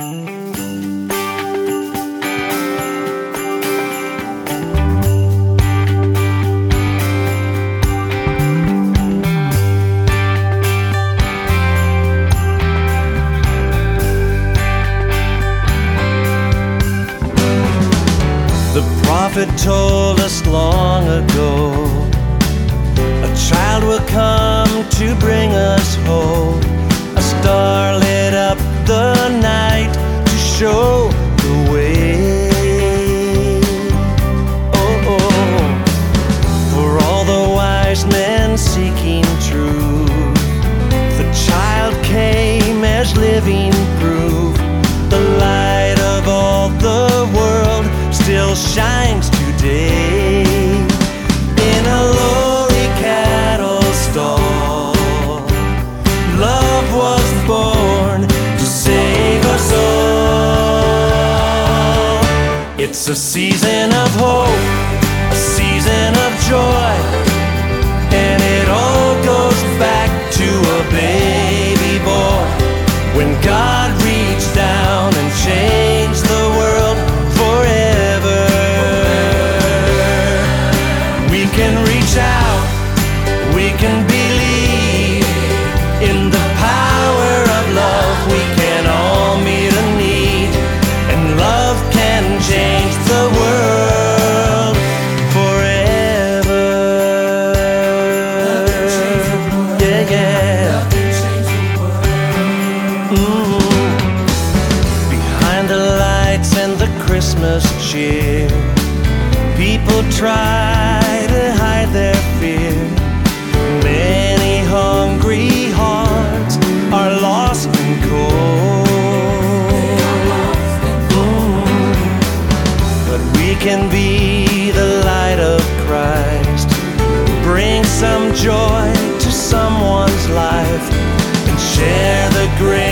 The prophet told us long ago a child will come to bring us hope. A star show the way. Oh, oh, oh. for all the wise men seeking truth, the child came as living proof. The light of all the world still shines today a season of hope, Christmas cheer, people try to hide their fear. Many hungry hearts are lost and cold. But we can be the light of Christ, bring some joy to someone's life, and share the greatest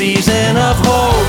season of hope,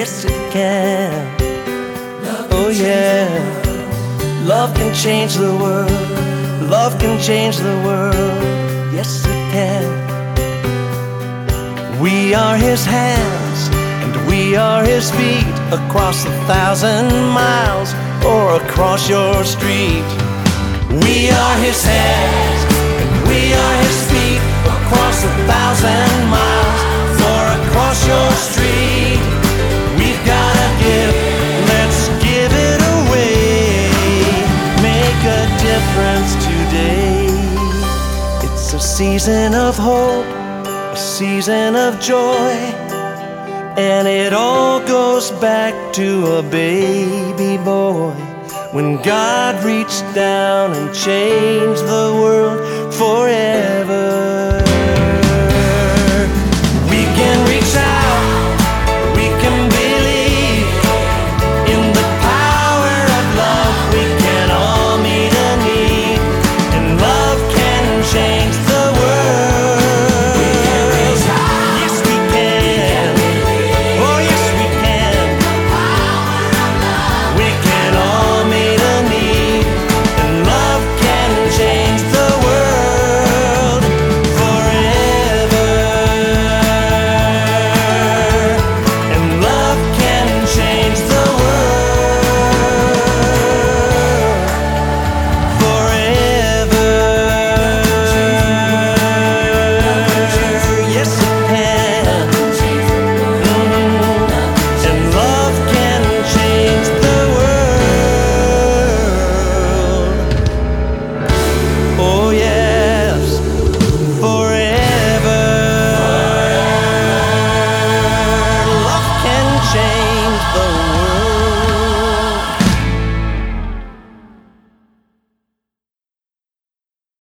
Yes, it can. Oh, yeah. Love can change the world. Love can change the world. Yes, it can. We are his hands and we are his feet across a thousand miles or across your street. We are his hands and we are his feet across a thousand miles or across your street. A season of hope, a season of joy. And it all goes back to a baby boy when God reached down and changed the world forever.